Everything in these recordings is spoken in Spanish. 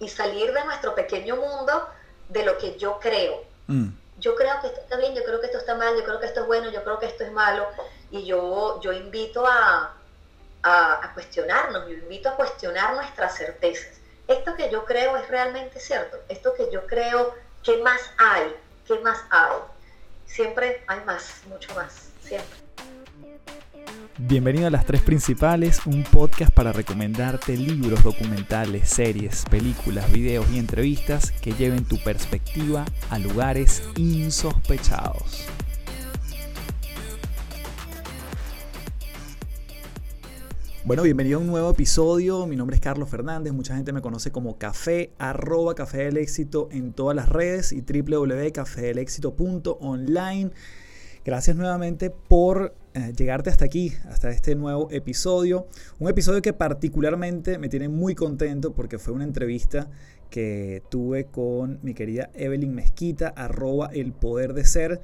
y salir de nuestro pequeño mundo de lo que yo creo. Mm. Yo creo que esto está bien, yo creo que esto está mal, yo creo que esto es bueno, yo creo que esto es malo. Y yo, yo invito a, a, cuestionarnos, yo invito a cuestionar nuestras certezas. Esto que yo creo es realmente cierto, esto que yo creo, ¿qué más hay? ¿Qué más hay? Siempre hay más, mucho más, siempre. Bienvenido a Las Tres Principales, un podcast para recomendarte libros, documentales, series, películas, videos y entrevistas que lleven tu perspectiva a lugares insospechados. Bueno, bienvenido a un nuevo episodio. Mi nombre es Carlos Fernández. Mucha gente me conoce como Café, arroba Café del Éxito en todas las redes y www.cafedelexito.online. Gracias nuevamente por eh, llegarte hasta aquí, hasta este nuevo episodio. Un episodio que particularmente me tiene muy contento porque fue una entrevista que tuve con mi querida Evelyn Mezquita, arroba el poder de ser.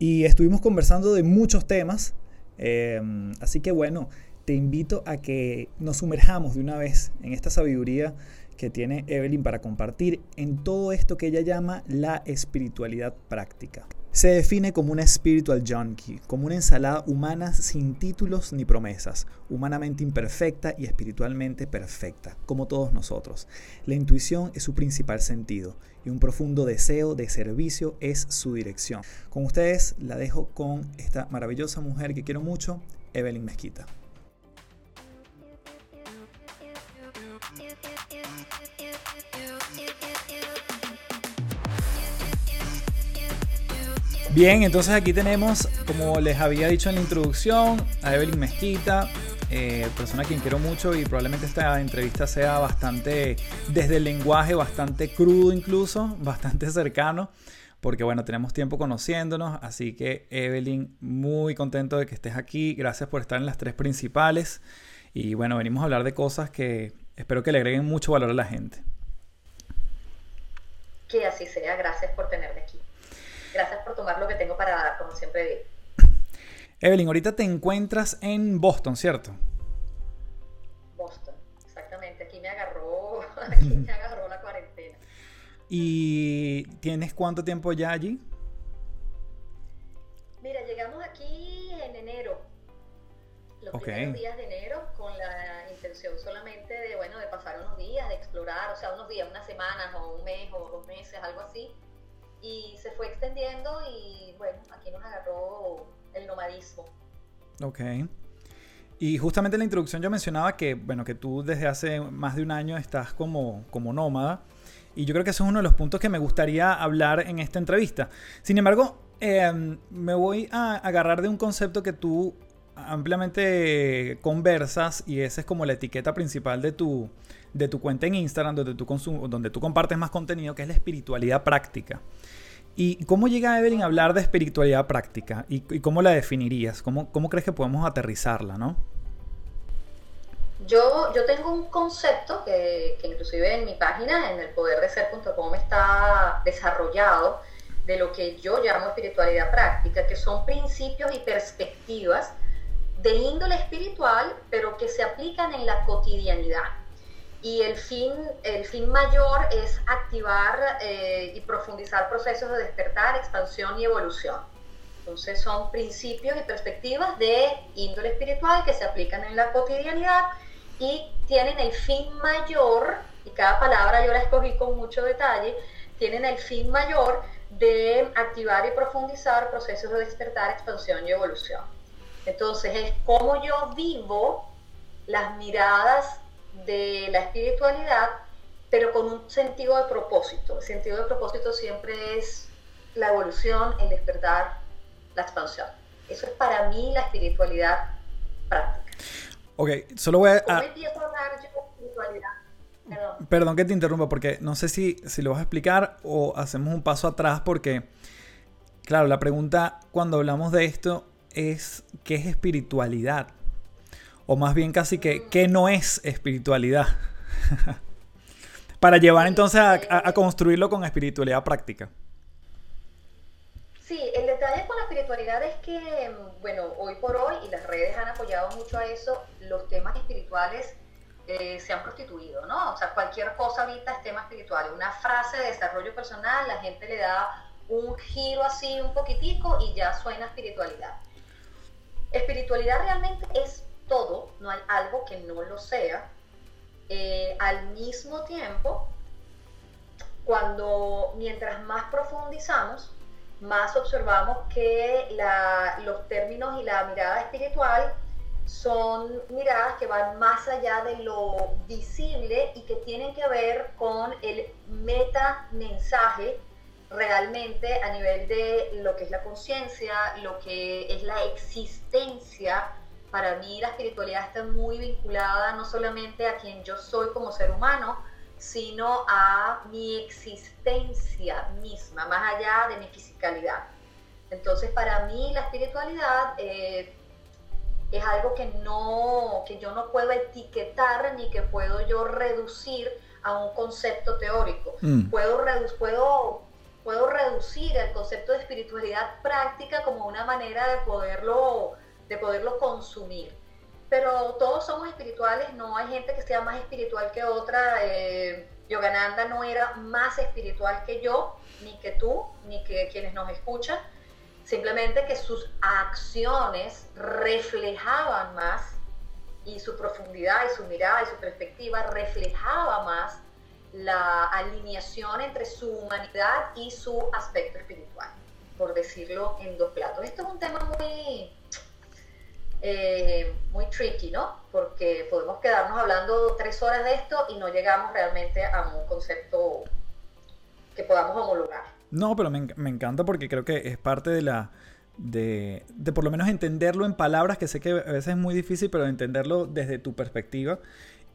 Y estuvimos conversando de muchos temas. Em, así que bueno, te invito a que nos sumerjamos de una vez en esta sabiduría que tiene Evelyn para compartir en todo esto que ella llama la espiritualidad práctica. Se define como una spiritual junkie, como una ensalada humana sin títulos ni promesas, humanamente imperfecta y espiritualmente perfecta, como todos nosotros. La intuición es su principal sentido y un profundo deseo de servicio es su dirección. Con ustedes la dejo con esta maravillosa mujer que quiero mucho, Evelyn Mezquita. Bien, entonces aquí tenemos, como les había dicho en la introducción, a Evelyn Mezquita, eh, persona a quien quiero mucho y probablemente esta entrevista sea bastante, desde el lenguaje, bastante crudo incluso, bastante cercano, porque bueno, tenemos tiempo conociéndonos, así que Evelyn, muy contento de que estés aquí, gracias por estar en las tres principales y bueno, venimos a hablar de cosas que espero que le agreguen mucho valor a la gente. Que así sea, gracias por tenerme aquí. Gracias por tomar lo que tengo para dar, como siempre digo. Evelyn, ahorita te encuentras en Boston, ¿cierto? Boston, exactamente. Aquí me agarró, aquí me agarró la cuarentena. ¿Y tienes cuánto tiempo ya allí? Mira, llegamos aquí en enero. Los primeros días de enero con la intención solamente de, bueno, de pasar unos días, de explorar, o sea, unos días, unas semanas o un mes o dos meses, algo así y se fue extendiendo y bueno, aquí nos agarró el nomadismo. Ok. Y justamente en la introducción yo mencionaba que, bueno, que tú desde hace más de un año estás como, como nómada. Y yo creo que eso es uno de los puntos que me gustaría hablar en esta entrevista. Sin embargo, em, me voy a agarrar de un concepto que tú ampliamente conversas y esa es como la etiqueta principal de tu, de tu cuenta en Instagram, donde tú, donde tú compartes más contenido, que es la espiritualidad práctica. ¿Y cómo llega Evelyn a hablar de espiritualidad práctica? ¿Y, cómo la definirías? ¿Cómo, ¿Cómo, crees que podemos aterrizarla, no? Yo, yo tengo un concepto que, que inclusive en mi página, en el poderdeser.com, está desarrollado de lo que yo llamo espiritualidad práctica, que son principios y perspectivas de índole espiritual, pero que se aplican en la cotidianidad y el fin, el fin mayor es activar eh, y profundizar procesos de despertar, expansión y evolución. Entonces son principios y perspectivas de índole espiritual que se aplican en la cotidianidad y tienen el fin mayor, y cada palabra yo la escogí con mucho detalle, tienen el fin mayor de activar y profundizar procesos de despertar, expansión y evolución. Entonces es como yo vivo las miradas de la espiritualidad, pero con un sentido de propósito. El sentido de propósito siempre es la evolución, el despertar, la expansión. Eso es para mí la espiritualidad práctica. Ok, solo voy a... Perdón. que te interrumpa porque no sé si, si lo vas a explicar o hacemos un paso atrás porque, claro, la pregunta cuando hablamos de esto es ¿qué es espiritualidad? O más bien casi que qué no es espiritualidad. Para llevar entonces a, construirlo con espiritualidad práctica. Sí, el detalle con la espiritualidad es que, bueno, hoy por hoy, y las redes han apoyado mucho a eso, los temas espirituales eh, se han prostituido, ¿no? O sea, cualquier cosa ahorita es tema espiritual. Una frase de desarrollo personal, la gente le da un giro así un poquitico y ya suena espiritualidad. Espiritualidad realmente es no hay algo que no lo sea. Eh, al mismo tiempo, cuando mientras más profundizamos, más observamos que los términos y la mirada espiritual son miradas que van más allá de lo visible y que tienen que ver con el meta mensaje realmente a nivel de lo que es la conciencia, lo que es la existencia. Para mí la espiritualidad está muy vinculada no solamente a quien yo soy como ser humano, sino a mi existencia misma, más allá de mi fisicalidad. Entonces, para mí la espiritualidad eh, es algo que, no, que yo no puedo etiquetar ni que puedo yo reducir a un concepto teórico. Mm. Puedo, puedo, puedo reducir el concepto de espiritualidad práctica como una manera de poderlo, de poderlo consumir pero todos somos espirituales, no hay gente que sea más espiritual que otra. Eh, Yogananda no era más espiritual que yo, ni que tú, ni que quienes nos escuchan, simplemente que sus acciones reflejaban más y su profundidad y su mirada y su perspectiva reflejaba más la alineación entre su humanidad y su aspecto espiritual, por decirlo en dos platos. Esto es un tema muy eh, muy tricky, ¿no? Porque podemos quedarnos hablando tres horas de esto y no llegamos realmente a un concepto que podamos homologar. No, pero me, me encanta porque creo que es parte de la... De, de, por lo menos entenderlo en palabras, que sé que a veces es muy difícil, pero entenderlo desde tu perspectiva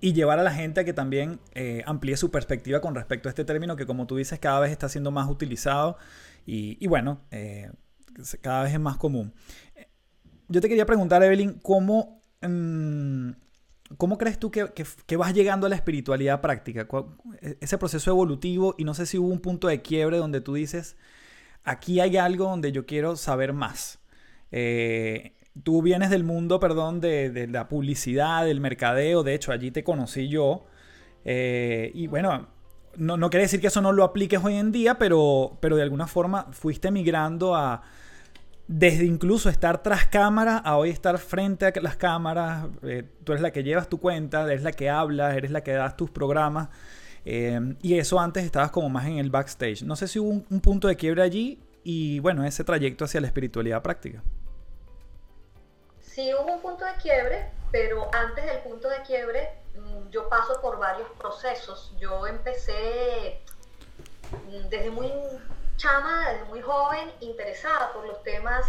y llevar a la gente a que también eh, amplíe su perspectiva con respecto a este término que como tú dices cada vez está siendo más utilizado y, y bueno, eh, cada vez es más común yo te quería preguntar, Evelyn, ¿cómo, mm, ¿cómo crees tú que, vas llegando a la espiritualidad práctica? E, ese proceso evolutivo y no sé si hubo un punto de quiebre donde tú dices, aquí hay algo donde yo quiero saber más. Eh, tú vienes del mundo, perdón, de, la publicidad, del mercadeo, de hecho allí te conocí yo. Eh, y bueno, no, no, quiere decir que eso no lo apliques hoy en día, pero, pero de alguna forma fuiste migrando a, desde incluso estar tras cámara a hoy estar frente a las cámaras, eh, tú eres la que llevas tu cuenta, eres la que hablas, eres la que das tus programas. Eh, y eso antes estabas como más en el backstage. No sé si hubo un, punto de quiebre allí y bueno, ese trayecto hacia la espiritualidad práctica. Sí hubo un punto de quiebre, pero antes del punto de quiebre mm, yo paso por varios procesos. Yo empecé mm, desde muy chama desde muy joven interesada por los temas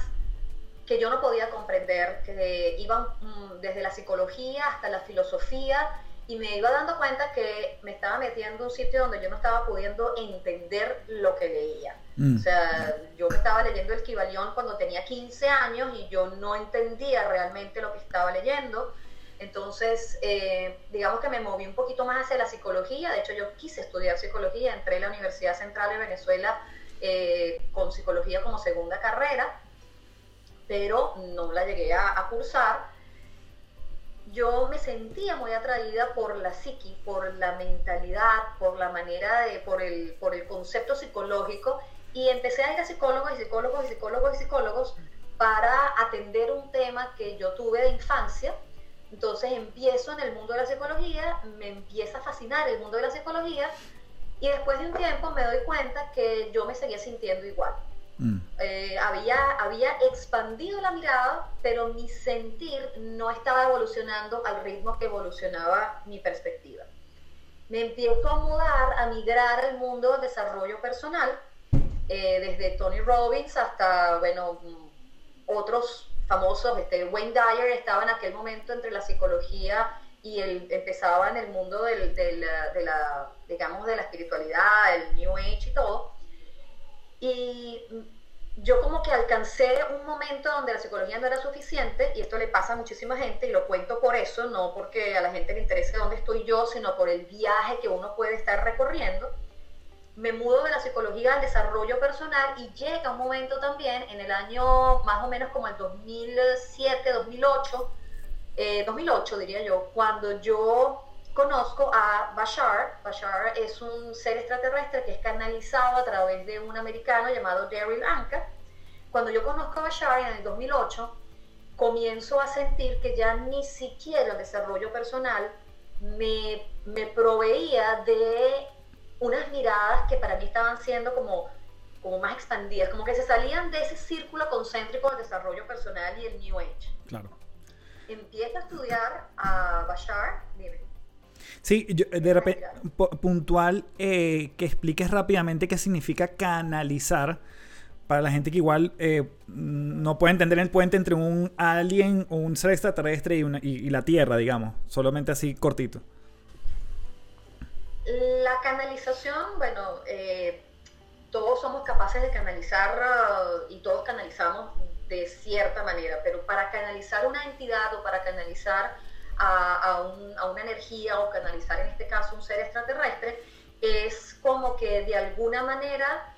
que yo no podía comprender, que iban mm, desde la psicología hasta la filosofía y me iba dando cuenta que me estaba metiendo en un sitio donde yo no estaba pudiendo entender lo que leía. Mm. O sea, yo me estaba leyendo el Kibalión cuando tenía 15 años y yo no entendía realmente lo que estaba leyendo. Entonces, eh, digamos que me moví un poquito más hacia la psicología. De hecho, yo quise estudiar psicología, entré en la Universidad Central de Venezuela eh, con psicología como segunda carrera, pero no la llegué a, cursar. Yo me sentía muy atraída por la psiqui, por la mentalidad, por la manera de, por el, por el concepto psicológico y empecé a ir a psicólogos y psicólogos y psicólogos y psicólogos para atender un tema que yo tuve de infancia. Entonces empiezo en el mundo de la psicología, me empieza a fascinar el mundo de la psicología y después de un tiempo me doy cuenta que yo me seguía sintiendo igual. Mm. Eh, había, había expandido la mirada, pero mi sentir no estaba evolucionando al ritmo que evolucionaba mi perspectiva. Me empiezo a mudar, a migrar al mundo del desarrollo personal, eh, desde Tony Robbins hasta, bueno, otros famosos, este, Wayne Dyer estaba en aquel momento entre la psicología y él empezaba en el mundo del, del, de la, digamos, de la espiritualidad, el New Age y todo. Y yo como que alcancé un momento donde la psicología no era suficiente, y esto le pasa a muchísima gente, y lo cuento por eso, no porque a la gente le interese dónde estoy yo, sino por el viaje que uno puede estar recorriendo. Me mudo de la psicología al desarrollo personal y llega un momento también en el año más o menos como el 2007, 2008, 2008 eh, diría yo, cuando yo conozco a Bashar. Bashar es un ser extraterrestre que es canalizado a través de un americano llamado Daryl Anka. Cuando yo conozco a Bashar en el 2008, comienzo a sentir que ya ni siquiera el desarrollo personal me, me proveía de unas miradas que para mí estaban siendo como, como más expandidas, como que se salían de ese círculo concéntrico del desarrollo personal y el New Age. Claro. Empieza a estudiar a Bashar, dime. Sí, de repente, puntual, eh, que expliques rápidamente qué significa canalizar para la gente que igual eh, no puede entender el puente entre un alien o un ser extraterrestre y, y, la Tierra, digamos, solamente así cortito. La canalización, bueno, eh, todos somos capaces de canalizar y todos canalizamos de cierta manera, pero para canalizar una entidad o para canalizar a, una energía o canalizar en este caso un ser extraterrestre, es como que de alguna manera,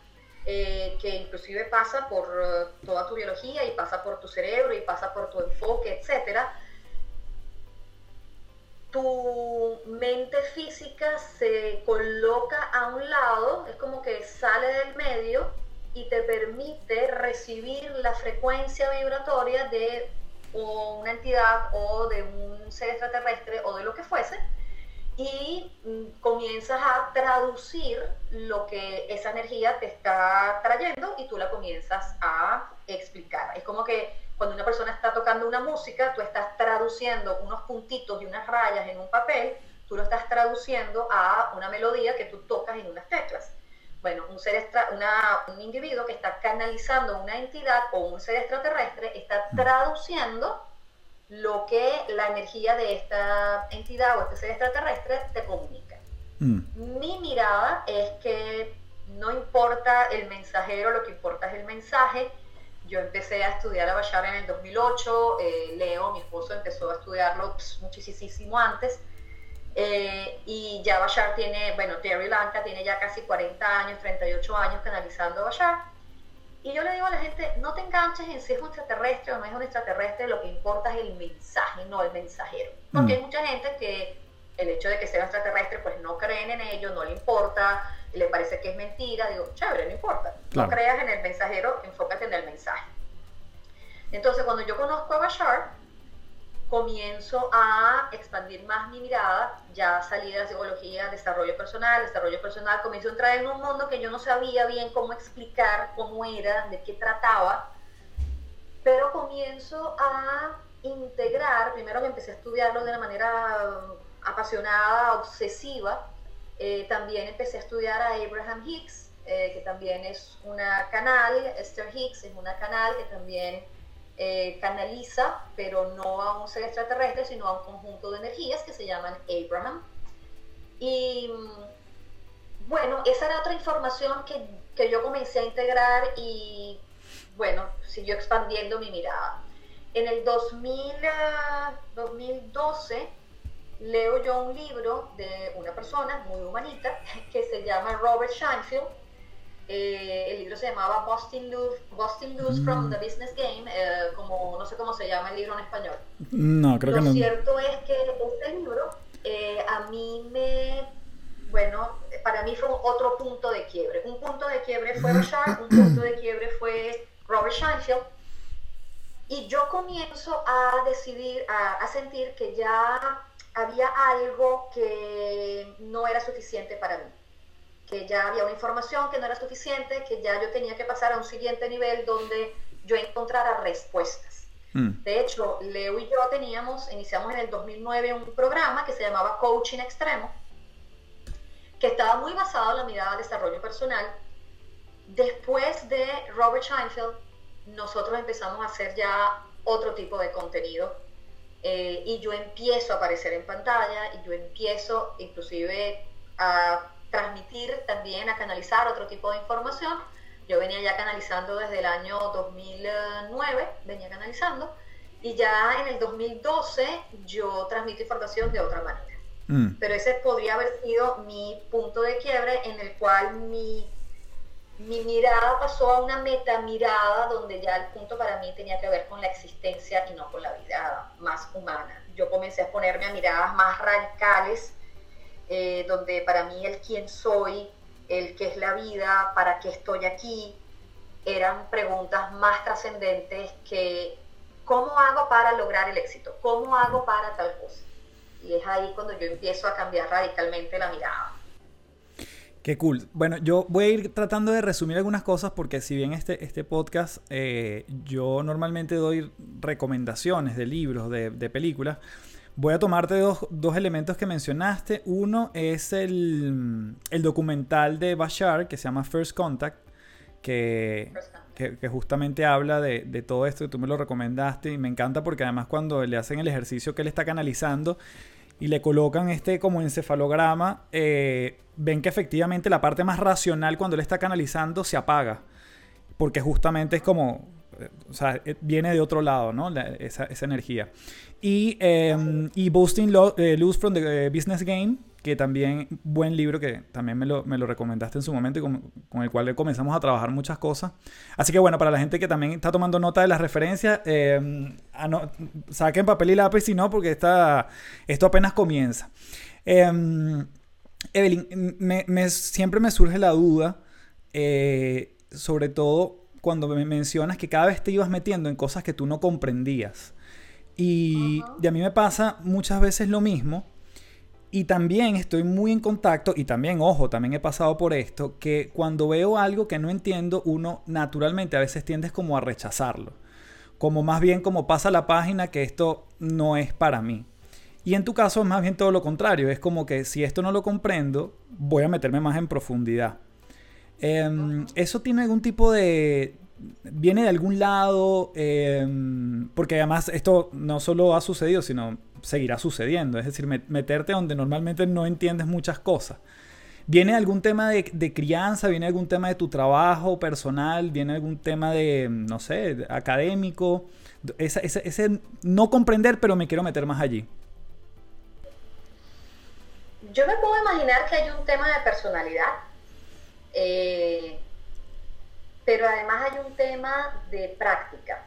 eh, que inclusive pasa por uh, toda tu biología y pasa por tu cerebro y pasa por tu enfoque, etcétera, tu mente física se coloca a un lado, es como que sale del medio y te permite recibir la frecuencia vibratoria de una entidad o de un ser extraterrestre o de lo que fuese y mm, comienzas a traducir lo que esa energía te está trayendo y tú la comienzas a explicar. Es como que cuando una persona está tocando una música, tú estás traduciendo unos puntitos y unas rayas en un papel, tú lo estás traduciendo a una melodía que tú tocas en unas teclas. Bueno, un, ser extra, un individuo que está canalizando una entidad o un ser extraterrestre está mm. traduciendo lo que la energía de esta entidad o este ser extraterrestre te comunica. Mm. Mi mirada es que no importa el mensajero, lo que importa es el mensaje. Yo empecé a estudiar a Bashar en el 2008, eh, Leo, mi esposo, empezó a estudiarlo muchísimo antes. Eh, y ya Bashar tiene, bueno, Terry Lanka tiene ya casi 40 años, 38 años canalizando a Bashar. Y yo le digo a la gente, no te enganches en si es un extraterrestre o no es un extraterrestre, lo que importa es el mensaje, no el mensajero. Porque hay mm. mucha gente que el hecho de que sea extraterrestre, pues no creen en ello, no le importa, le parece que es mentira. Digo, chévere, no importa. No creas en el mensajero, enfócate en el mensaje. Entonces, cuando yo conozco a Bashar, comienzo a expandir más mi mirada, ya salí de la psicología, desarrollo personal, desarrollo personal, comienzo a entrar en un mundo que yo no sabía bien cómo explicar, cómo era, de qué trataba, pero comienzo a integrar, primero que empecé a estudiarlo de una manera apasionada, obsesiva, eh, también empecé a estudiar a Abraham Hicks, eh, que también es una canal, Esther Hicks es una canal que también eh, canaliza, pero no a un ser extraterrestre, sino a un conjunto de energías que se llaman Abraham. Y bueno, esa era otra información que, que yo comencé a integrar y bueno, siguió expandiendo mi mirada. En el 2000, 2012 ah, leo yo un libro de una persona muy humanita que se llama Robert Scheinfeld eh, el libro se llamaba Boston Loose, from the Business Game, eh, como no sé cómo se llama el libro en español. No, creo que no. Lo cierto es que este libro eh, a mí me, bueno, para mí fue otro punto de quiebre. Un punto de quiebre fue Rashad, un punto de quiebre fue Robert Scheinfeld. Y yo comienzo a decidir, a, a sentir que ya había algo que no era suficiente para mí que ya había una información que no era suficiente, que ya yo tenía que pasar a un siguiente nivel donde yo encontrara respuestas. Mm. De hecho, Leo y yo teníamos, iniciamos en el 2009 un programa que se llamaba Coaching Extremo, que estaba muy basado en la mirada al desarrollo personal. Después de Robert Scheinfeld, nosotros empezamos a hacer ya otro tipo de contenido eh, y yo empiezo a aparecer en pantalla y yo empiezo inclusive a transmitir también, a canalizar otro tipo de información. Yo venía ya canalizando desde el año 2009, venía canalizando, y ya en el 2012 yo transmito información de otra manera. Mm. Pero ese podría haber sido mi punto de quiebre en el cual mi, mi mirada pasó a una meta mirada donde ya el punto para mí tenía que ver con la existencia y no con la vida más humana. Yo comencé a ponerme a miradas más radicales eh, donde para mí el quién soy, el qué es la vida, para qué estoy aquí, eran preguntas más trascendentes que cómo hago para lograr el éxito, cómo hago para tal cosa. Y es ahí cuando yo empiezo a cambiar radicalmente la mirada. Qué cool. Bueno, yo voy a ir tratando de resumir algunas cosas porque si bien este, este podcast eh, yo normalmente doy recomendaciones de libros, de, películas, voy a tomarte dos, elementos que mencionaste. Uno es el, documental de Bashar que se llama First Contact, que, que, justamente habla de, de, todo esto tú me lo recomendaste y me encanta porque además cuando le hacen el ejercicio que él está canalizando, y le colocan este como encefalograma, eh, ven que efectivamente la parte más racional cuando él está canalizando se apaga. Porque justamente es como, o sea, eh, viene de otro lado, ¿no? esa, energía. Y, y Boosting Lose from the Business Game, que también, buen libro que también me lo, me lo recomendaste en su momento y con, el cual comenzamos a trabajar muchas cosas. Así que bueno, para la gente que también está tomando nota de las referencias, eh, saquen papel y lápiz si no, porque está, esto apenas comienza. Em, Evelyn, me, siempre me surge la duda, eh, sobre todo cuando me mencionas que cada vez te ibas metiendo en cosas que tú no comprendías. Y, y a mí me pasa muchas veces lo mismo y también estoy muy en contacto, y también, ojo, también he pasado por esto, que cuando veo algo que no entiendo, uno naturalmente a veces tiendes como a rechazarlo. Como más bien como pasa la página que esto no es para mí. Y en tu caso es más bien todo lo contrario, es como que si esto no lo comprendo, voy a meterme más en profundidad. Em, ¿Eso tiene algún tipo de, viene de algún lado, em, porque además esto no solo ha sucedido, sino seguirá sucediendo, es decir, meterte donde normalmente no entiendes muchas cosas. ¿Viene algún tema de, crianza? ¿Viene algún tema de tu trabajo personal? ¿Viene algún tema de, no sé, académico? ese, no comprender, pero me quiero meter más allí. Yo me puedo imaginar que hay un tema de personalidad. Eh, pero además hay un tema de práctica.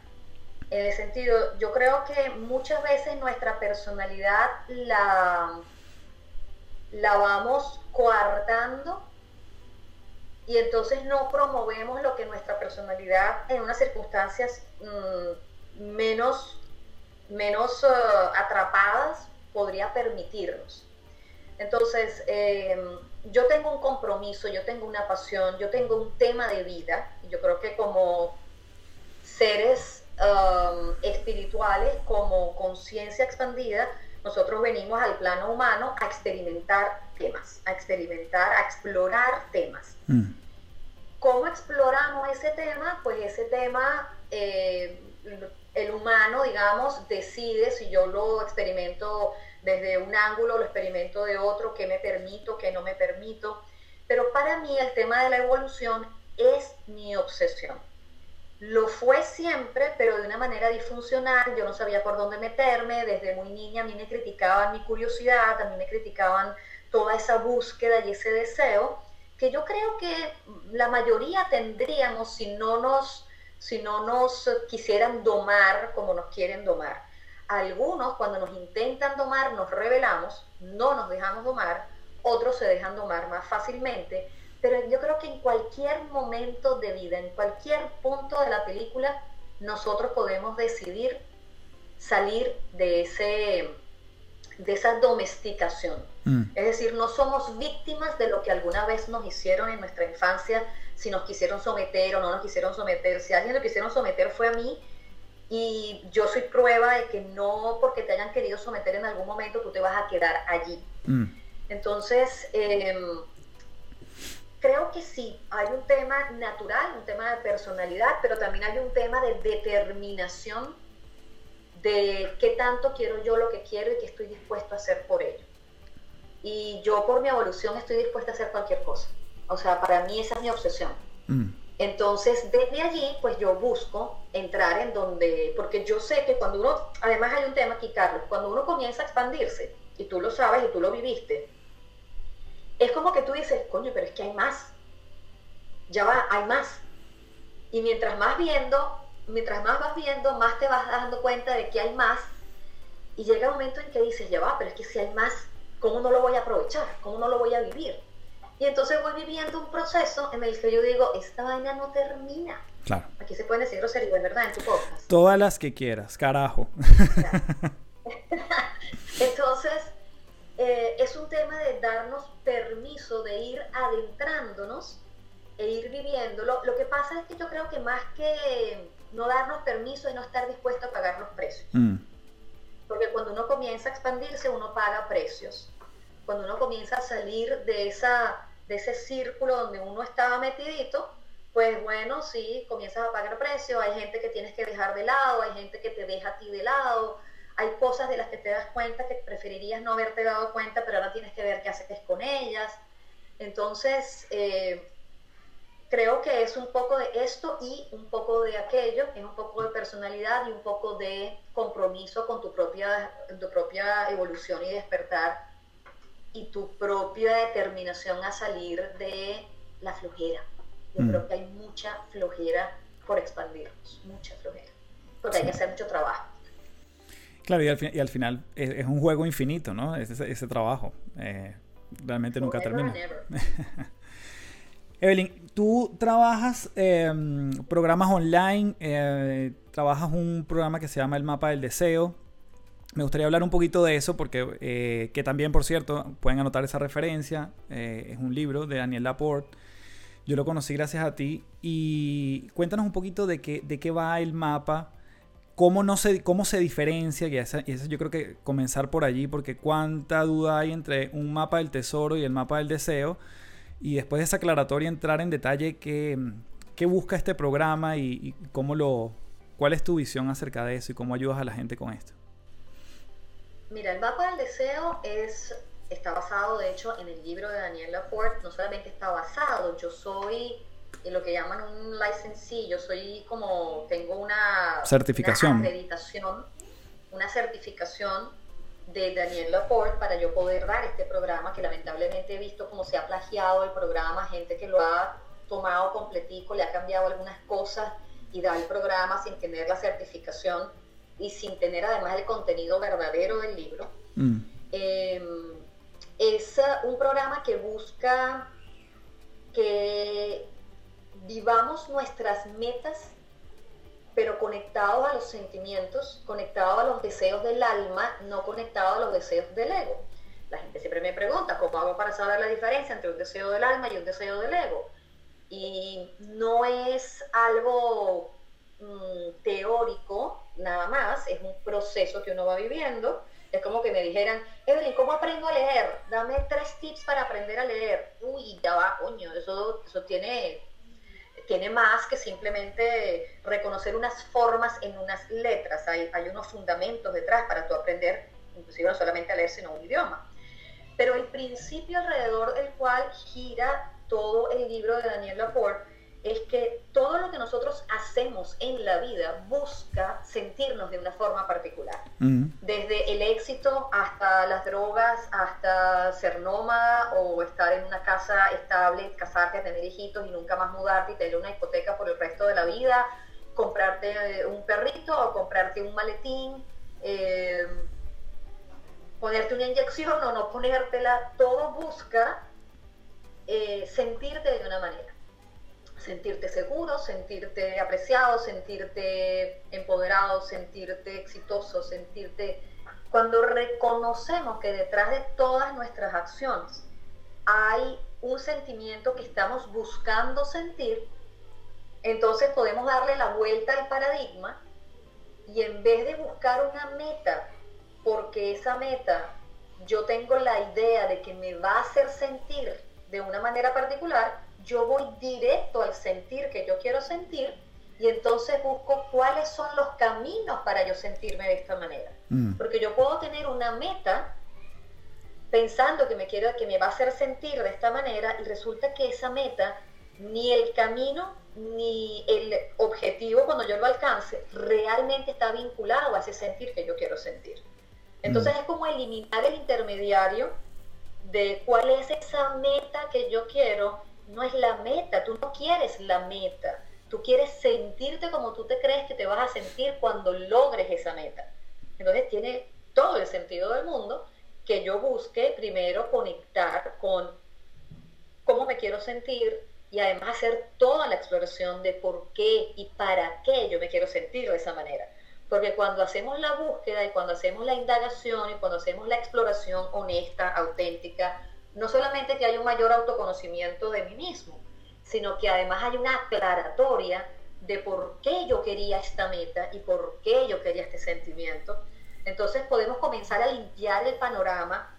En el sentido, yo creo que muchas veces nuestra personalidad la, la vamos coartando y entonces no promovemos lo que nuestra personalidad en unas circunstancias mm, menos, menos eh, atrapadas podría permitirnos. Entonces, eh, yo tengo un compromiso, yo tengo una pasión, yo tengo un tema de vida. Yo creo que como seres um, espirituales, como conciencia expandida, nosotros venimos al plano humano a experimentar temas, a experimentar, a explorar temas. Mm. ¿Cómo exploramos ese tema? Pues ese tema, eh, el humano, digamos, decide si yo lo experimento desde un ángulo, lo experimento de otro, qué me permito, qué no me permito. Pero para mí el tema de la evolución es mi obsesión. Lo fue siempre, pero de una manera disfuncional. Yo no sabía por dónde meterme. Desde muy niña a mí me criticaban mi curiosidad, a mí me criticaban toda esa búsqueda y ese deseo, que yo creo que la mayoría tendríamos si no nos, si no nos quisieran domar como nos quieren domar. Algunos cuando nos intentan domar nos rebelamos, no nos dejamos domar, otros se dejan domar más fácilmente, pero yo creo que en cualquier momento de vida, en cualquier punto de la película, nosotros podemos decidir salir de, ese, de esa domesticación. Mm. Es decir, no somos víctimas de lo que alguna vez nos hicieron en nuestra infancia, si nos quisieron someter o no nos quisieron someter. Si alguien lo quisieron someter fue a mí, y yo soy prueba de que no porque te hayan querido someter en algún momento tú te vas a quedar allí. Mm. Entonces, em, creo que sí, hay un tema natural, un tema de personalidad, pero también hay un tema de determinación de qué tanto quiero yo lo que quiero y qué estoy dispuesto a hacer por ello. Y yo por mi evolución estoy dispuesta a hacer cualquier cosa. O sea, para mí esa es mi obsesión. Mm. Entonces, desde allí, pues yo busco entrar en donde, porque yo sé que cuando uno, además hay un tema aquí, Carlos, cuando uno comienza a expandirse, y tú lo sabes y tú lo viviste, es como que tú dices, coño, pero es que hay más. Ya va, hay más. Y mientras más viendo, mientras más vas viendo, más te vas dando cuenta de que hay más. Y llega un momento en que dices, ya va, pero es que si hay más, ¿cómo no lo voy a aprovechar? ¿Cómo no lo voy a vivir? Y entonces voy viviendo un proceso en el que yo digo, esta vaina no termina. Claro. Aquí se pueden decir groserías, ¿verdad? En tu podcast. Todas las que quieras, carajo. entonces, eh, es un tema de darnos permiso de ir adentrándonos e ir viviéndolo. Lo que pasa es que yo creo que más que no darnos permiso es no estar dispuesto a pagar los precios. Mm. Porque cuando uno comienza a expandirse, uno paga precios. Cuando uno comienza a salir de, esa, de ese círculo donde uno estaba metidito, pues bueno, sí, comienzas a pagar precios, hay gente que tienes que dejar de lado, hay gente que te deja a ti de lado, hay cosas de las que te das cuenta que preferirías no haberte dado cuenta, pero ahora tienes que ver qué haces con ellas. Entonces, eh, creo que es un poco de esto y un poco de aquello, es un poco de personalidad y un poco de compromiso con tu propia, tu propia evolución y despertar y tu propia determinación a salir de la flojera. Yo mm. creo que hay mucha flojera por expandirnos, mucha flojera, porque hay que hacer mucho trabajo. Claro, y al, final es, un juego infinito, ¿no? Ese, ese trabajo. Eh, realmente nunca termina. Evelyn, tú trabajas em, programas online, eh, trabajas un programa que se llama El Mapa del Deseo. Me gustaría hablar un poquito de eso porque, eh, que también, por cierto, pueden anotar esa referencia. es un libro de Daniel Laporte. Yo lo conocí gracias a ti. Y cuéntanos un poquito de qué, de qué va el mapa ¿Cómo, no se, ¿Cómo se diferencia? Y eso, yo creo que comenzar por allí, porque cuánta duda hay entre un mapa del tesoro y el mapa del deseo. Y después de esa aclaratoria entrar en detalle qué, qué busca este programa y, cómo lo, cuál es tu visión acerca de eso y cómo ayudas a la gente con esto. Mira, el mapa del deseo es, está basado de hecho en el libro de Daniel Laporte. No solamente está basado, yo soy lo que llaman un licensee. Yo soy como, tengo una certificación, una acreditación, una certificación de Daniel Laporte para yo poder dar este programa, que lamentablemente he visto cómo se ha plagiado el programa, gente que lo ha tomado completico, le ha cambiado algunas cosas y da el programa sin tener la certificación y sin tener además el contenido verdadero del libro. Mm. Em, es un programa que busca que vivamos nuestras metas, pero conectados a los sentimientos, conectados a los deseos del alma, no conectados a los deseos del ego. La gente siempre me pregunta, ¿cómo hago para saber la diferencia entre un deseo del alma y un deseo del ego? Y no es algo mm, teórico nada más, es un proceso que uno va viviendo. Es como que me dijeran, Evelyn, ¿cómo aprendo a leer? Dame tres tips para aprender a leer. Uy, ya va, coño, eso, eso tiene tiene más que simplemente reconocer unas formas en unas letras. Hay, hay unos fundamentos detrás para tú aprender, inclusive no solamente a leer, sino un idioma. Pero el principio alrededor del cual gira todo el libro de Daniel Laporte es que todo lo que nosotros hacemos en la vida busca sentirnos de una forma particular. Desde el éxito hasta las drogas, hasta ser nómada o estar en una casa estable, casarte, tener hijitos y nunca más mudarte y tener una hipoteca por el resto de la vida, comprarte eh, un perrito o comprarte un maletín, eh, ponerte una inyección o no ponértela, todo busca eh, sentirte de una manera sentirte seguro, sentirte apreciado, sentirte empoderado, sentirte exitoso, sentirte... Cuando reconocemos que detrás de todas nuestras acciones hay un sentimiento que estamos buscando sentir, entonces podemos darle la vuelta al paradigma y en vez de buscar una meta, porque esa meta yo tengo la idea de que me va a hacer sentir de una manera particular, yo voy directo al sentir que yo quiero sentir y entonces busco cuáles son los caminos para yo sentirme de esta manera. Mm. Porque yo puedo tener una meta pensando que me quiero que me va a hacer sentir de esta manera y resulta que esa meta ni el camino ni el objetivo cuando yo lo alcance realmente está vinculado a ese sentir que yo quiero sentir. Entonces mm. es como eliminar el intermediario de cuál es esa meta que yo quiero no es la meta, tú no quieres la meta, tú quieres sentirte como tú te crees que te vas a sentir cuando logres esa meta. Entonces tiene todo el sentido del mundo que yo busque primero conectar con cómo me quiero sentir y además hacer toda la exploración de por qué y para qué yo me quiero sentir de esa manera. Porque cuando hacemos la búsqueda y cuando hacemos la indagación y cuando hacemos la exploración honesta, auténtica, no solamente que hay un mayor autoconocimiento de mí mismo, sino que además hay una aclaratoria de por qué yo quería esta meta y por qué yo quería este sentimiento. Entonces podemos comenzar a limpiar el panorama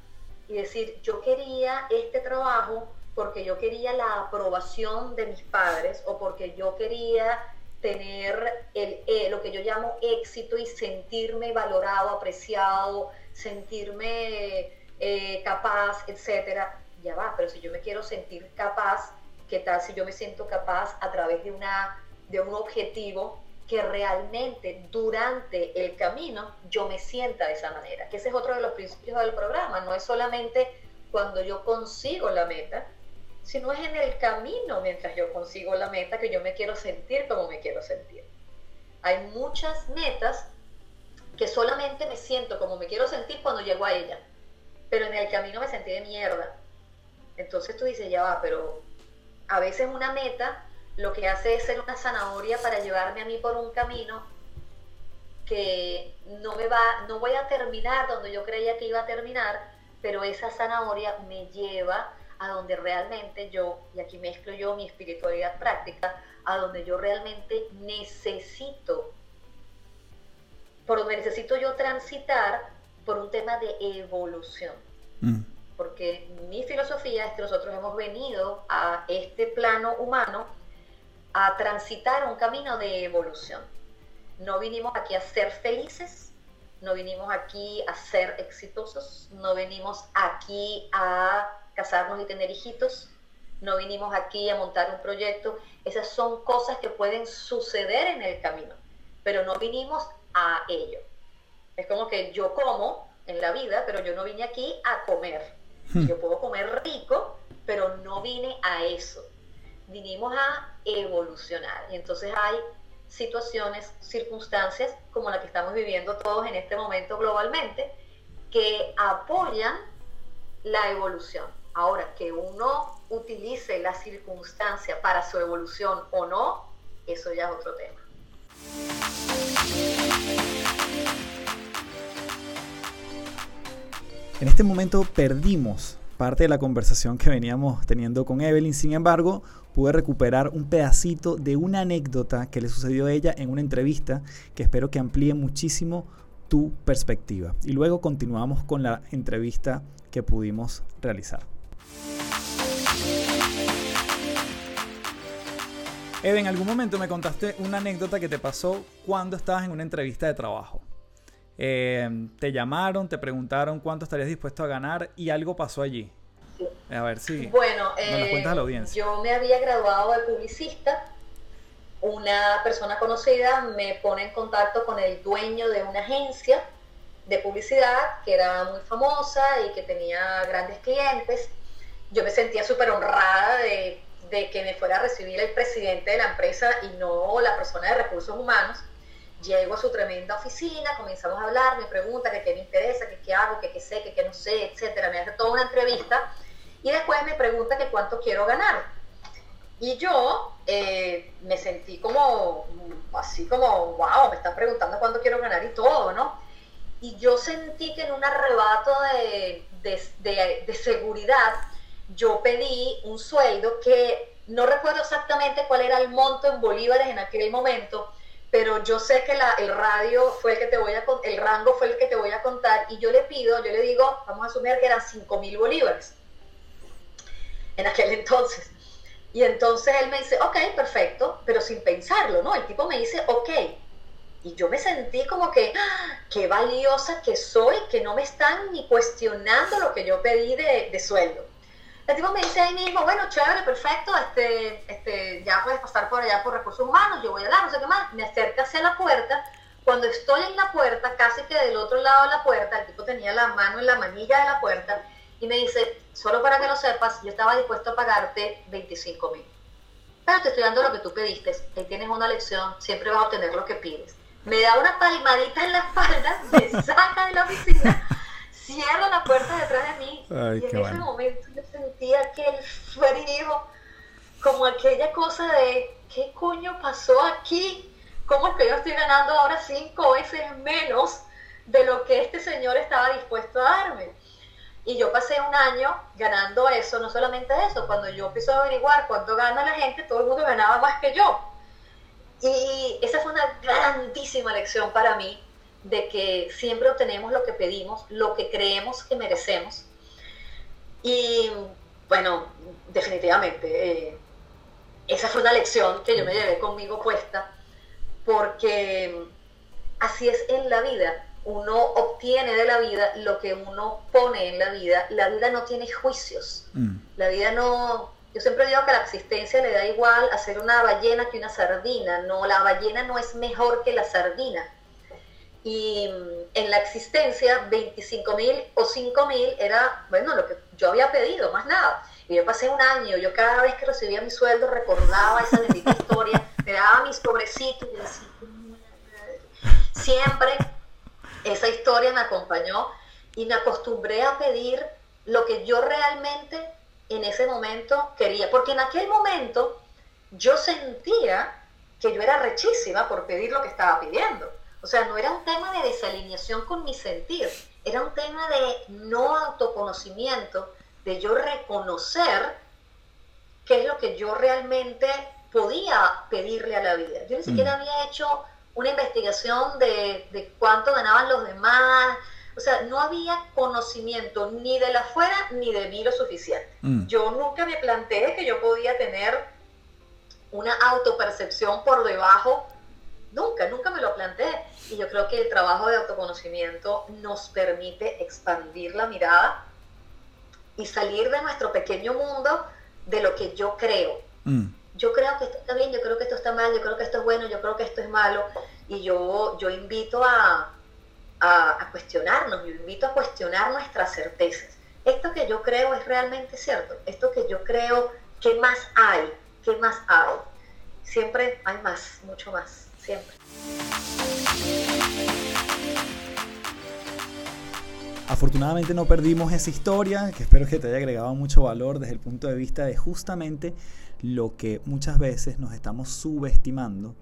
y decir, yo quería este trabajo porque yo quería la aprobación de mis padres o porque yo quería tener el, eh, lo que yo llamo éxito y sentirme valorado, apreciado, sentirme eh, capaz, etcétera. Ya va, pero si yo me quiero sentir capaz, ¿qué tal si yo me siento capaz a través de, una, de un objetivo que realmente durante el camino yo me sienta de esa manera? Que ese es otro de los principios del programa, no es solamente cuando yo consigo la meta, sino es en el camino mientras yo consigo la meta que yo me quiero sentir como me quiero sentir. Hay muchas metas que solamente me siento como me quiero sentir cuando llego a ella, pero en el camino me sentí de mierda. Entonces tú dices, ya va, pero a veces una meta lo que hace es ser una zanahoria para llevarme a mí por un camino que no me va, no voy a terminar donde yo creía que iba a terminar, pero esa zanahoria me lleva a donde realmente yo, y aquí mezclo yo mi espiritualidad práctica, a donde yo realmente necesito, por donde necesito yo transitar por un tema de evolución. Mm. Porque mi filosofía es que nosotros hemos venido a este plano humano a transitar un camino de evolución. No vinimos aquí a ser felices, no vinimos aquí a ser exitosos, no venimos aquí a casarnos y tener hijitos, no vinimos aquí a montar un proyecto, esas son cosas que pueden suceder en el camino, pero no vinimos a ello. Es como que yo como en la vida, pero yo no vine aquí a comer. Hmm. Yo puedo comer rico, pero no vine a eso. Vinimos a evolucionar. Y entonces hay situaciones, circunstancias como la que estamos viviendo todos en este momento globalmente, que apoyan la evolución. Ahora, que uno utilice la circunstancia para su evolución o no, eso ya es otro tema. En este momento perdimos parte de la conversación que veníamos teniendo con Evelyn, sin embargo, pude recuperar un pedacito de una anécdota que le sucedió a ella en una entrevista que espero que amplíe muchísimo tu perspectiva. Y luego continuamos con la entrevista que pudimos realizar. Eve, en algún momento me contaste una anécdota que te pasó cuando estabas en una entrevista de trabajo. Eh, te llamaron, te preguntaron cuánto estarías dispuesto a ganar y algo pasó allí. A ver si bueno, eh, la audiencia. Yo me había graduado de publicista. Una persona conocida me pone en contacto con el dueño de una agencia de publicidad que era muy famosa y que tenía grandes clientes. Yo me sentía súper honrada de de que me fuera a recibir el presidente de la empresa y no la persona de recursos humanos. Llego a su tremenda oficina, comenzamos a hablar, me pregunta qué me interesa, que qué hago, que qué sé, que qué no sé, etcétera. Me hace toda una entrevista y después me pregunta que cuánto quiero ganar. Y yo eh, me sentí como, así como, wow, me están preguntando cuánto quiero ganar y todo, ¿no? Y yo sentí que en un arrebato de, de, de seguridad, yo pedí un sueldo que no recuerdo exactamente cuál era el monto en bolívares en aquel momento, pero yo sé que el radio fue el que te voy a el rango fue el que te voy a contar y yo le pido, yo le digo, vamos a asumir que eran 5 mil bolívares en aquel entonces. Y entonces él me dice, ok, perfecto, pero sin pensarlo, ¿no? El tipo me dice, ok. Y yo me sentí como que, ¡ah! qué valiosa que soy, que no me están ni cuestionando lo que yo pedí de, de sueldo. El tipo me dice ahí mismo, bueno, chévere, perfecto, este, este, ya puedes pasar por allá por recursos humanos, yo voy a dar, no sé qué más. Me acerca hacia la puerta. Cuando estoy en la puerta, casi que del otro lado de la puerta, el tipo tenía la mano en la manilla de la puerta y me dice, solo para que lo sepas, yo estaba dispuesto a pagarte 25 mil. Pero te estoy dando lo que tú pediste, ahí tienes una lección, siempre vas a obtener lo que pides. Me da una palmadita en la espalda, me saca de la oficina cierra la puerta detrás de mí. y en ese momento yo sentía aquel frío, como aquella cosa de, ¿qué coño pasó aquí? ¿Cómo es que yo estoy ganando ahora cinco veces menos de lo que este señor estaba dispuesto a darme? Y yo pasé un año ganando eso, no solamente eso, cuando yo empecé a averiguar cuánto gana la gente, todo el mundo ganaba más que yo. Y esa fue una grandísima lección para mí, de que siempre obtenemos lo que pedimos, lo que creemos que merecemos. Y bueno, definitivamente, eh, esa fue una lección que yo me llevé conmigo puesta, porque así es en la vida. Uno obtiene de la vida lo que uno pone en la vida. La vida no tiene juicios. Mm. La vida no... Yo siempre digo que la existencia le da igual hacer una ballena que una sardina. No, la ballena no es mejor que la sardina y mm, en la existencia 25 mil o 5 mil era, bueno, lo que yo había pedido, más nada. Y yo pasé un año, yo cada vez que recibía mi sueldo recordaba esa bendita historia, me daba mis pobrecitos y decía, siempre esa historia me acompañó y me acostumbré a pedir lo que yo realmente en ese momento quería, porque en aquel momento yo sentía que yo era rechísima por pedir lo que estaba pidiendo. O sea, no era un tema de desalineación con mi sentir, era un tema de no autoconocimiento, de yo reconocer qué es lo que yo realmente podía pedirle a la vida. Yo ni siquiera mm. había hecho una investigación de, cuánto ganaban los demás, o sea, no había conocimiento ni de la afuera ni de mí lo suficiente. Mm. Yo nunca me planteé que yo podía tener una autopercepción por debajo Nunca, nunca me lo planteé. Y yo creo que el trabajo de autoconocimiento nos permite expandir la mirada y salir de nuestro pequeño mundo de lo que yo creo. Mm. Yo creo que esto está bien, yo creo que esto está mal, yo creo que esto es bueno, yo creo que esto es malo. Y yo, yo invito a, a, cuestionarnos, yo invito a cuestionar nuestras certezas. Esto que yo creo es realmente cierto. Esto que yo creo, ¿qué más hay? ¿Qué más hay? Siempre hay más, mucho más siempre. Afortunadamente no perdimos esa historia, que espero que te haya agregado mucho valor desde el punto de vista de justamente lo que muchas veces nos estamos subestimando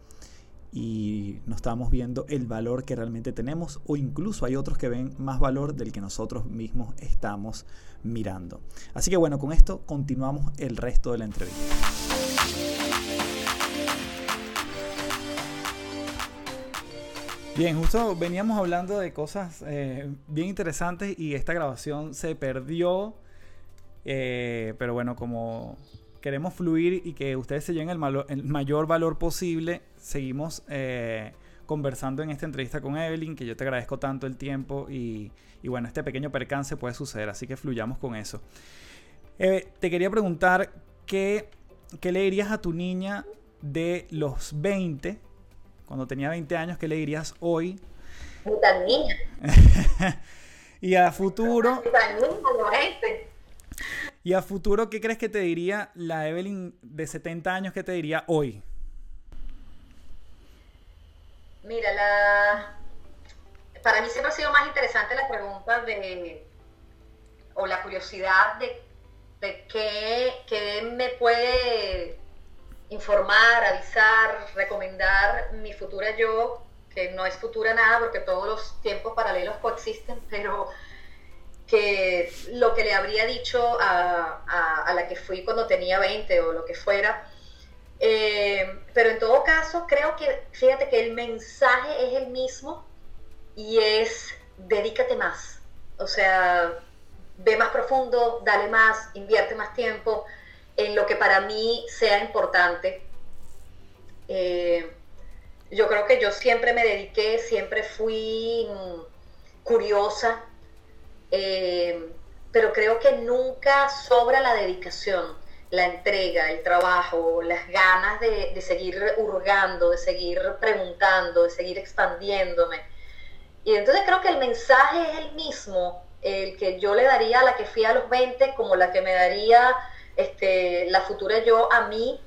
y no estamos viendo el valor que realmente tenemos o incluso hay otros que ven más valor del que nosotros mismos estamos mirando. Así que bueno, con esto continuamos el resto de la entrevista. Bien, justo veníamos hablando de cosas eh, bien interesantes y esta grabación se perdió. Eh, pero bueno, como queremos fluir y que ustedes se lleven el, mayor valor posible, seguimos eh, conversando en esta entrevista con Evelyn, que yo te agradezco tanto el tiempo y, bueno, este pequeño percance puede suceder, así que fluyamos con eso. te quería preguntar, ¿qué, ¿qué le dirías a tu niña de los 20? Cuando tenía 20 años, ¿qué le dirías hoy? Puta niña. y a futuro. y a futuro, ¿qué crees que te diría la Evelyn de 70 años? ¿Qué te diría hoy? Mira, la... para mí siempre ha sido más interesante la pregunta de, o la curiosidad de, de qué, qué me puede informar, avisar, recomendar mi futura yo, que no es futura nada porque todos los tiempos paralelos coexisten, pero que lo que le habría dicho a, la que fui cuando tenía 20 o lo que fuera. Eh, pero en todo caso, creo que, fíjate que el mensaje es el mismo y es dedícate más. O sea, ve más profundo, dale más, invierte más tiempo, en lo que para mí sea importante. Eh, yo creo que yo siempre me dediqué, siempre fui mm, curiosa, eh, pero creo que nunca sobra la dedicación, la entrega, el trabajo, las ganas de, de seguir hurgando, de seguir preguntando, de seguir expandiéndome. Y entonces creo que el mensaje es el mismo, el que yo le daría a la que fui a los 20 como la que me daría este, la futura yo a mí,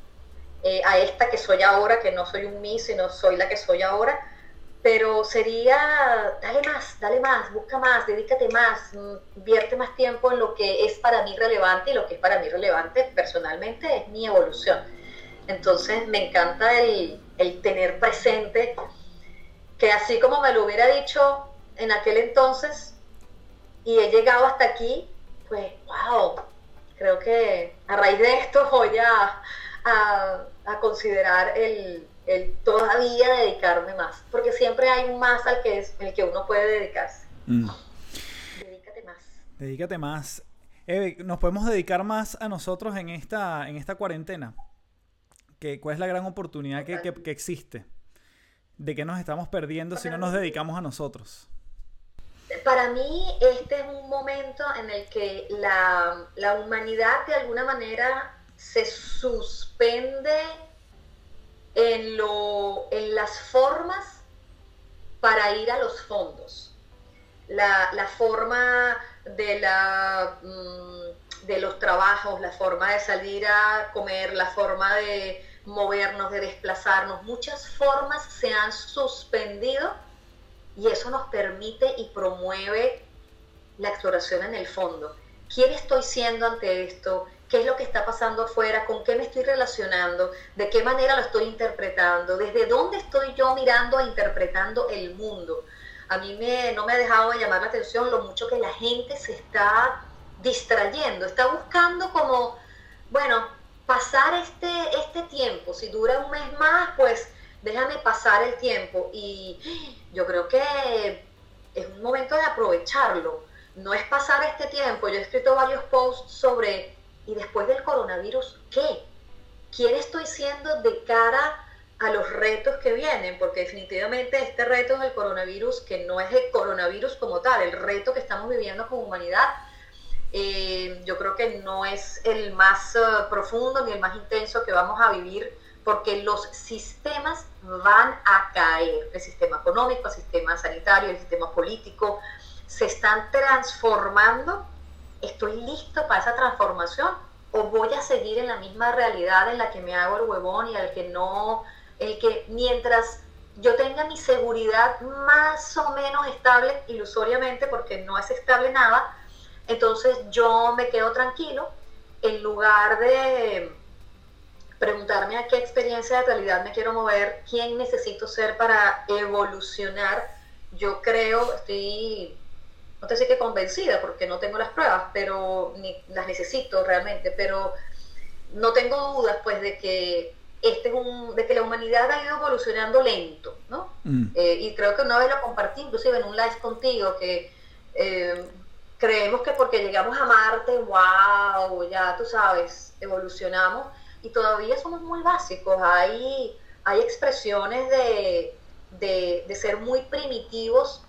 eh, a esta que soy ahora, que no soy un mí, sino soy la que soy ahora, pero sería, dale más, dale más, busca más, dedícate más, vierte más tiempo en lo que es para mí relevante y lo que es para mí relevante personalmente es mi evolución. Entonces me encanta el, el tener presente que así como me lo hubiera dicho en aquel entonces y he llegado hasta aquí, pues wow, creo que a raíz de esto voy a, a, considerar el, el, todavía dedicarme más, porque siempre hay más al que, es, el que uno puede dedicarse. Mm. Dedícate más. Dedícate más. Eve, ¿nos podemos dedicar más a nosotros en esta, en esta cuarentena? ¿Qué, ¿Cuál es la gran oportunidad que, que, que existe? ¿De qué nos estamos perdiendo si no nos dedicamos a nosotros? Para mí este es un momento en el que la, la humanidad de alguna manera se suspende en, lo, en las formas para ir a los fondos. La, la forma de, la, mm, de los trabajos, la forma de salir a comer, la forma de movernos, de desplazarnos, muchas formas se han suspendido y eso nos permite y promueve la exploración en el fondo. ¿Quién estoy siendo ante esto? ¿Qué es lo que está pasando afuera? ¿Con qué me estoy relacionando? ¿De qué manera lo estoy interpretando? ¿Desde dónde estoy yo mirando e interpretando el mundo? A mí me, no me ha dejado de llamar la atención lo mucho que la gente se está distrayendo, está buscando como, bueno, pasar este, este tiempo, si dura un mes más, pues déjame pasar el tiempo. Y yo creo que es un momento de aprovecharlo. No es pasar este tiempo. Yo he escrito varios posts sobre, ¿y después del coronavirus qué? ¿Quién estoy siendo de cara a los retos que vienen? Porque definitivamente este reto del coronavirus, que no es el coronavirus como tal, el reto que estamos viviendo como humanidad, eh, yo creo que no es el más eh, profundo ni el más intenso que vamos a vivir porque los sistemas van a caer, el sistema económico, el sistema sanitario, el sistema político, se están transformando. ¿Estoy listo para esa transformación? ¿O voy a seguir en la misma realidad en la que me hago el huevón y al que no, el que mientras yo tenga mi seguridad más o menos estable, ilusoriamente, porque no es estable nada, entonces yo me quedo tranquilo en lugar de preguntarme a qué experiencia de realidad me quiero mover, quién necesito ser para evolucionar. Yo creo, estoy, no te sé que convencida porque no tengo las pruebas, pero ni las necesito realmente, pero no tengo dudas pues de que este es un, de que la humanidad ha ido evolucionando lento, ¿no? Mm. Eh, y creo que una vez lo compartí inclusive en un live contigo que eh, creemos que porque llegamos a Marte, wow, ya tú sabes, evolucionamos y todavía somos muy básicos. Hay, hay expresiones de, de, ser muy primitivos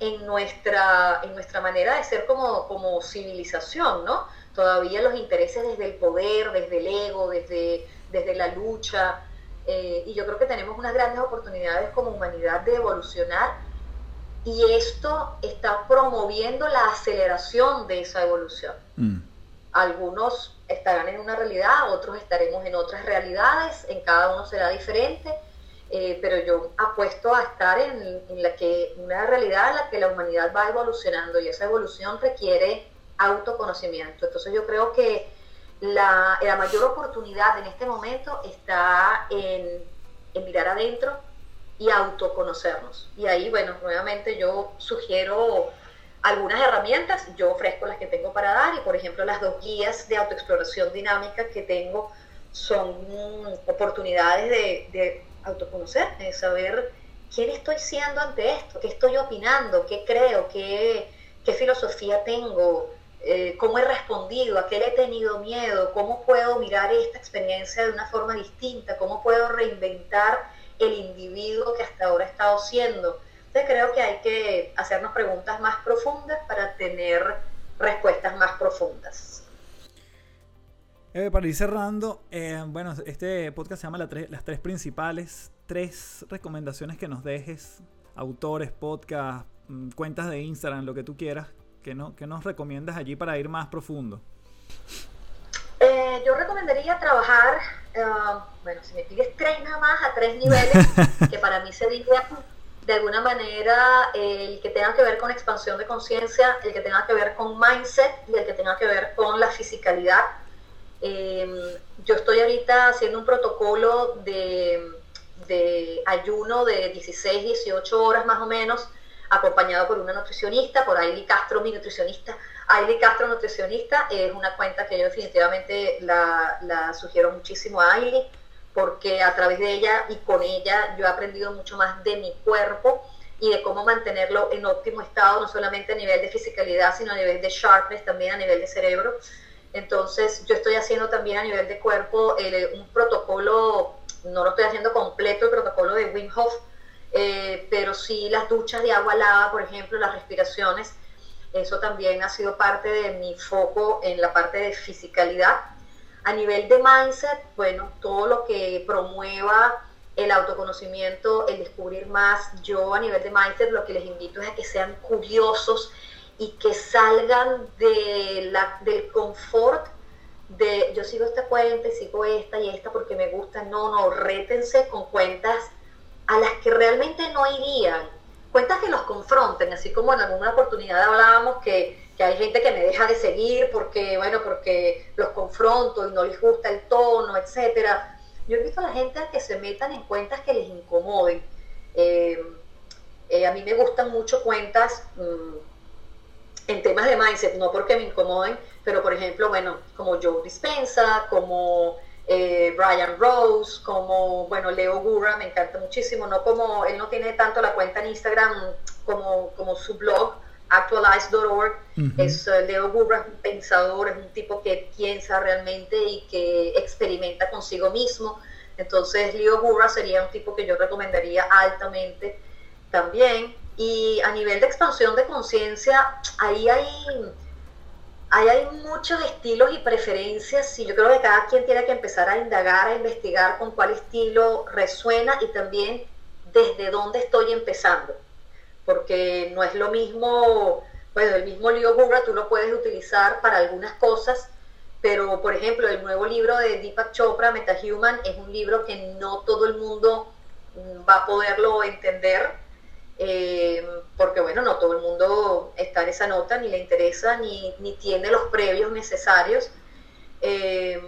en nuestra, en nuestra manera de ser como, como civilización, ¿no? Todavía los intereses desde el poder, desde el ego, desde, desde la lucha. Eh, y yo creo que tenemos unas grandes oportunidades como humanidad de evolucionar y esto está promoviendo la aceleración de esa evolución. Mm. Algunos estarán en una realidad, otros estaremos en otras realidades, en cada uno será diferente, eh, pero yo apuesto a estar en, la que, una realidad en la que la humanidad va evolucionando y esa evolución requiere autoconocimiento. Entonces yo creo que la, la mayor oportunidad en este momento está en, en mirar adentro, y autoconocernos. Y ahí, bueno, nuevamente yo sugiero algunas herramientas, yo ofrezco las que tengo para dar y por ejemplo las dos guías de autoexploración dinámica que tengo son oportunidades de, de autoconocer, de saber quién estoy siendo ante esto, qué estoy opinando, qué creo, qué, qué filosofía tengo, eh, cómo he respondido, a qué le he tenido miedo, cómo puedo mirar esta experiencia de una forma distinta, cómo puedo reinventar el individuo que hasta ahora ha estado siendo. Entonces creo que hay que hacernos preguntas más profundas para tener respuestas más profundas. Eh, para ir cerrando, eh, bueno, este podcast se llama Las Tres Principales. Tres recomendaciones que nos dejes, autores, podcast, mm, cuentas de Instagram, lo que tú quieras, que, no, que nos recomiendas allí para ir más profundo. Eh, yo recomendaría trabajar, eh, bueno, si me pides tres nada más, a tres niveles, que para mí sería de alguna manera el que tenga que ver con expansión de conciencia, el que tenga que ver con mindset y el que tenga que ver con la fisicalidad. Em, yo estoy ahorita haciendo un protocolo de, de, ayuno de 16, 18 horas más o menos, acompañado por una nutricionista, por Ailey Castro, mi nutricionista. Ailey Castro, nutricionista, es una cuenta que yo definitivamente la, la sugiero muchísimo a Ailey porque a través de ella y con ella yo he aprendido mucho más de mi cuerpo y de cómo mantenerlo en óptimo estado, no solamente a nivel de fisicalidad, sino a nivel de sharpness, también a nivel de cerebro. Entonces yo estoy haciendo también a nivel de cuerpo eh, un protocolo, no lo estoy haciendo completo el protocolo de Wim Hof, eh, pero sí las duchas de agua lava, por ejemplo, las respiraciones, eso también ha sido parte de mi foco en la parte de fisicalidad a nivel de mindset, bueno, todo lo que promueva el autoconocimiento, el descubrir más. Yo a nivel de mindset lo que les invito es a que sean curiosos y que salgan de la, del confort de yo sigo esta cuenta y sigo esta y esta porque me gusta. No, no, rétense con cuentas a las que realmente no irían. Cuentas que los confronten, así como en alguna oportunidad hablábamos que que hay gente que me deja de seguir porque, bueno, porque los confronto y no les gusta el tono, etcétera. Yo he visto a la gente que se metan en cuentas que les incomoden. Eh, eh, a mí me gustan mucho cuentas mm, en temas de mindset, no porque me incomoden, pero por ejemplo, bueno, como Joe Dispensa, como eh, Brian Rose, como, bueno, Leo Gurra, me encanta muchísimo, no como, él no tiene tanto la cuenta en Instagram como, como su blog, actualize.org. Es uh, Leo Gurra, un pensador, es un tipo que piensa realmente y que experimenta consigo mismo. Entonces, Leo Gurra sería un tipo que yo recomendaría altamente también. Y a nivel de expansión de conciencia, ahí hay, ahí hay muchos estilos y preferencias y yo creo que cada quien tiene que empezar a indagar, a investigar con cuál estilo resuena y también desde dónde estoy empezando porque no es lo mismo, bueno, el mismo libro Gurra tú lo puedes utilizar para algunas cosas, pero por ejemplo el nuevo libro de Deepak Chopra, MetaHuman, es un libro que no todo el mundo mm, va a poderlo entender, eh, porque bueno, no todo el mundo está en esa nota, ni le interesa, ni, tiene los previos necesarios. Eh,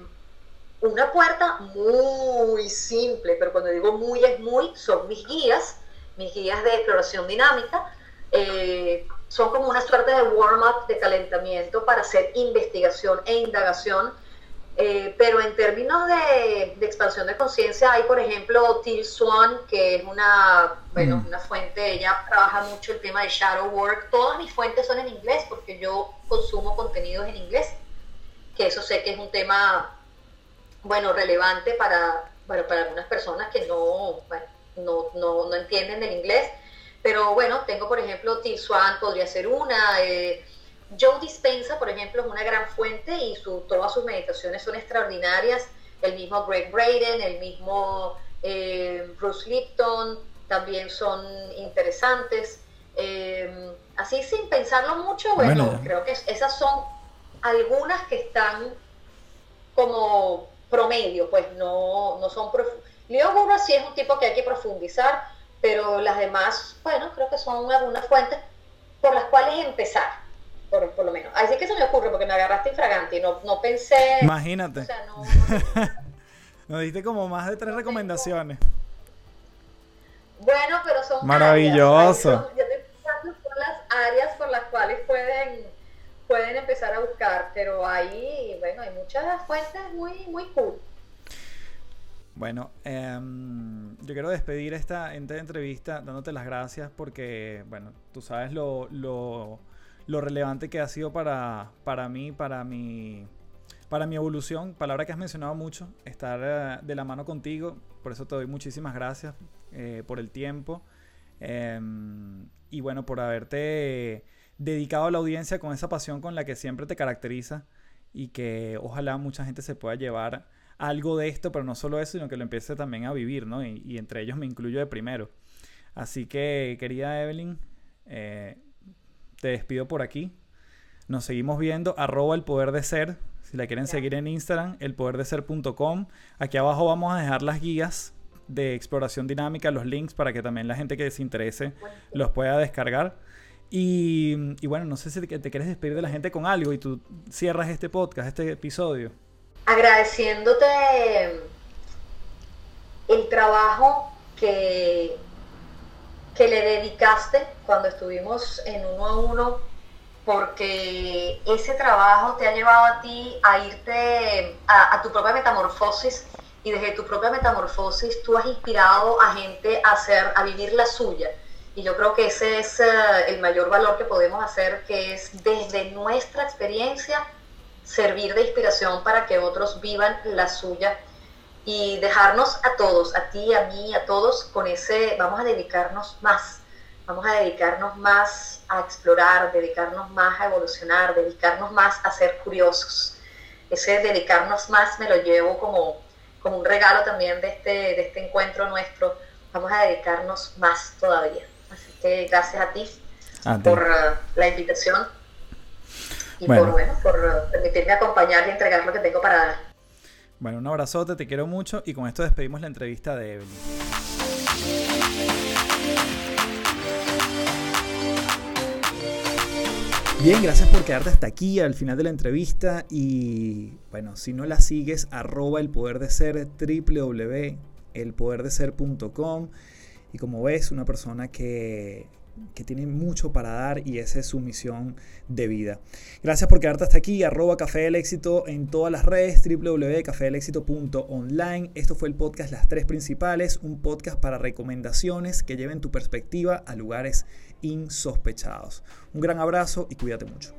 una puerta muy simple, pero cuando digo muy es muy, son mis guías mis guías de exploración dinámica, eh, son como una suerte de warm-up, de calentamiento para hacer investigación e indagación. Eh, pero en términos de, expansión de conciencia, hay por ejemplo Till Swan, que es una, bueno, mm. una fuente, ella trabaja mucho el tema de shadow work. Todas mis fuentes son en inglés porque yo consumo contenidos en inglés, que eso sé que es un tema, bueno, relevante para, para algunas personas que no, bueno, no, no, no entienden el inglés. Pero bueno, tengo por ejemplo Til Swan, podría ser una. Eh, Joe Dispensa, por ejemplo, es una gran fuente y su, todas sus meditaciones son extraordinarias. El mismo Greg Braden, el mismo eh, Bruce Lipton, también son interesantes. Eh, así sin pensarlo mucho, bueno, creo que esas son algunas que están como promedio, pues no, no son Leo Gurra sí es un tipo que hay que profundizar, pero las demás, bueno, creo que son algunas fuentes por las cuales empezar, por, por lo menos. Así que se me ocurre, porque me agarraste infragante y no, no pensé... Imagínate. O sea, no, Nos diste como más de tres recomendaciones. Bueno, pero son... Maravilloso. Áreas, yo por las áreas por las cuales pueden, pueden empezar a buscar, pero ahí, bueno, hay muchas fuentes muy, muy cool. Bueno, em, yo quiero despedir esta, entrevista dándote las gracias porque, bueno, tú sabes lo, lo, relevante que ha sido para, para mí, para mi, para mi evolución, palabra que has mencionado mucho, estar eh, de la mano contigo, por eso te doy muchísimas gracias eh, por el tiempo. Em, y bueno, por haberte dedicado a la audiencia con esa pasión con la que siempre te caracteriza y que ojalá mucha gente se pueda llevar algo de esto, pero no solo eso, sino que lo empiece también a vivir, ¿no? Y, entre ellos me incluyo de primero. Así que, querida Evelyn, eh, te despido por aquí. Nos seguimos viendo, arroba el poder de ser. Si la quieren seguir en Instagram, elpoderdeser.com. Aquí abajo vamos a dejar las guías de exploración dinámica los links para que también la gente que se interese los pueda descargar. Y, y bueno, no sé si te, te quieres despedir de la gente con algo y tú cierras este podcast, este episodio. Agradeciéndote el trabajo que, que le dedicaste cuando estuvimos en uno a uno, porque ese trabajo te ha llevado a ti a irte a, tu propia metamorfosis y desde tu propia metamorfosis tú has inspirado a gente a, hacer, a vivir la suya. Y yo creo que ese es eh, el mayor valor que podemos hacer, que es desde nuestra experiencia servir de inspiración para que otros vivan la suya y dejarnos a todos, a ti, a mí, a todos, con ese, vamos a dedicarnos más, vamos a dedicarnos más a explorar, dedicarnos más a evolucionar, dedicarnos más a ser curiosos. Ese dedicarnos más me lo llevo como, como un regalo también de este, de este encuentro nuestro. Vamos a dedicarnos más todavía. Así que gracias a ti, por uh, la invitación y por, bueno, por permitirme acompañar y entregar lo que tengo para dar. Bueno, un abrazote, te quiero mucho y con esto despedimos la entrevista de Evelyn. Bien, gracias por quedarte hasta aquí al final de la entrevista y bueno, si no la sigues, arroba el poder de ser, www.elpoderdeser.com y como ves, una persona que que tiene mucho para dar y esa es su misión de vida. Gracias por quedarte hasta aquí, arroba Café del Éxito en todas las redes, www.cafedelexito.online. Esto fue el podcast Las Tres Principales, un podcast para recomendaciones que lleven tu perspectiva a lugares insospechados. Un gran abrazo y cuídate mucho.